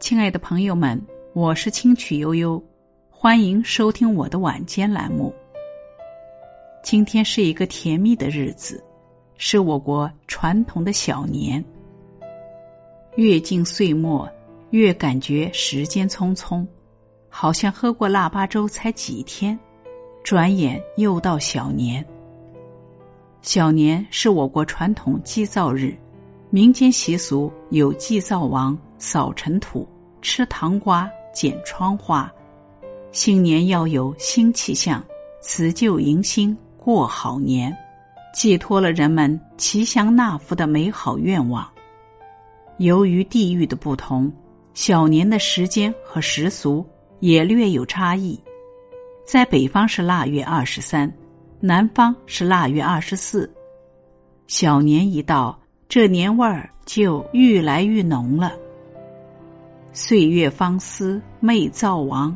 亲爱的朋友们，我是清曲悠悠，欢迎收听我的晚间栏目。今天是一个甜蜜的日子，是我国传统的小年。越近岁末，越感觉时间匆匆，好像喝过腊八粥才几天，转眼又到小年。小年是我国传统祭灶日，民间习俗有祭灶王。扫尘土、吃糖瓜、剪窗花，新年要有新气象，辞旧迎新过好年，寄托了人们吉祥纳福的美好愿望。由于地域的不同，小年的时间和习俗也略有差异，在北方是腊月二十三，南方是腊月二十四。小年一到，这年味儿就愈来愈浓了。岁月芳思媚灶王，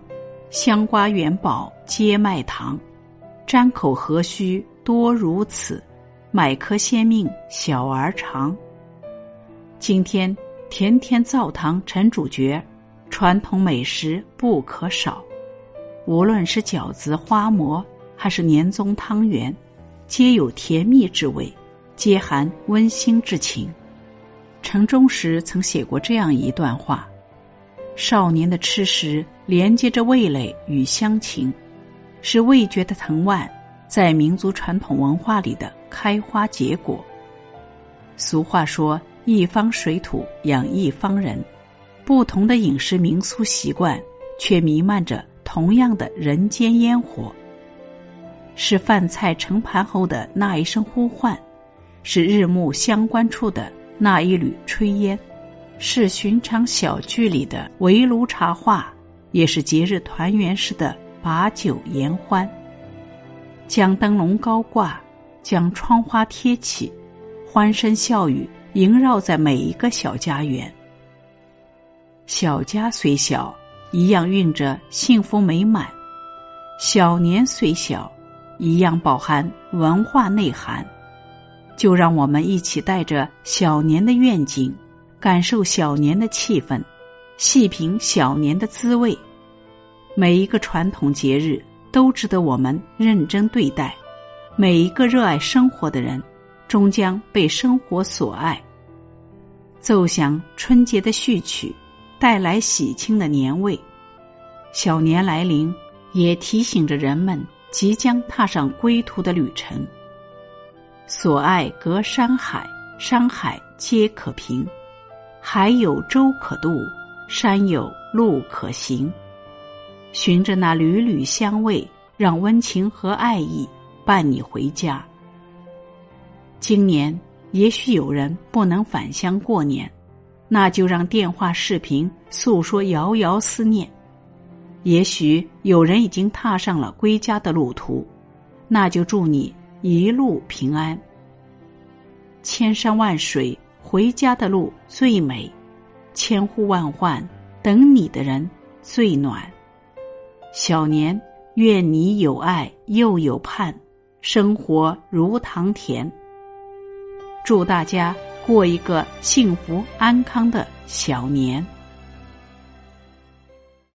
香瓜元宝皆卖糖，沾口何须多如此，买颗先命小儿尝。今天甜甜灶糖成主角，传统美食不可少。无论是饺子、花馍，还是年终汤圆，皆有甜蜜之味，皆含温馨之情。城中时曾写过这样一段话。少年的吃食连接着味蕾与乡情，是味觉的藤蔓在民族传统文化里的开花结果。俗话说：“一方水土养一方人”，不同的饮食民俗习惯，却弥漫着同样的人间烟火。是饭菜盛盘后的那一声呼唤，是日暮乡关处的那一缕炊烟。是寻常小聚里的围炉茶话，也是节日团圆时的把酒言欢。将灯笼高挂，将窗花贴起，欢声笑语萦绕在每一个小家园。小家虽小，一样蕴着幸福美满；小年虽小，一样饱含文化内涵。就让我们一起带着小年的愿景。感受小年的气氛，细品小年的滋味。每一个传统节日都值得我们认真对待。每一个热爱生活的人，终将被生活所爱。奏响春节的序曲，带来喜庆的年味。小年来临，也提醒着人们即将踏上归途的旅程。所爱隔山海，山海皆可平。海有舟可渡，山有路可行。循着那缕缕香味，让温情和爱意伴你回家。今年也许有人不能返乡过年，那就让电话视频诉说遥遥思念。也许有人已经踏上了归家的路途，那就祝你一路平安。千山万水。回家的路最美，千呼万唤等你的人最暖。小年，愿你有爱又有盼，生活如糖甜。祝大家过一个幸福安康的小年。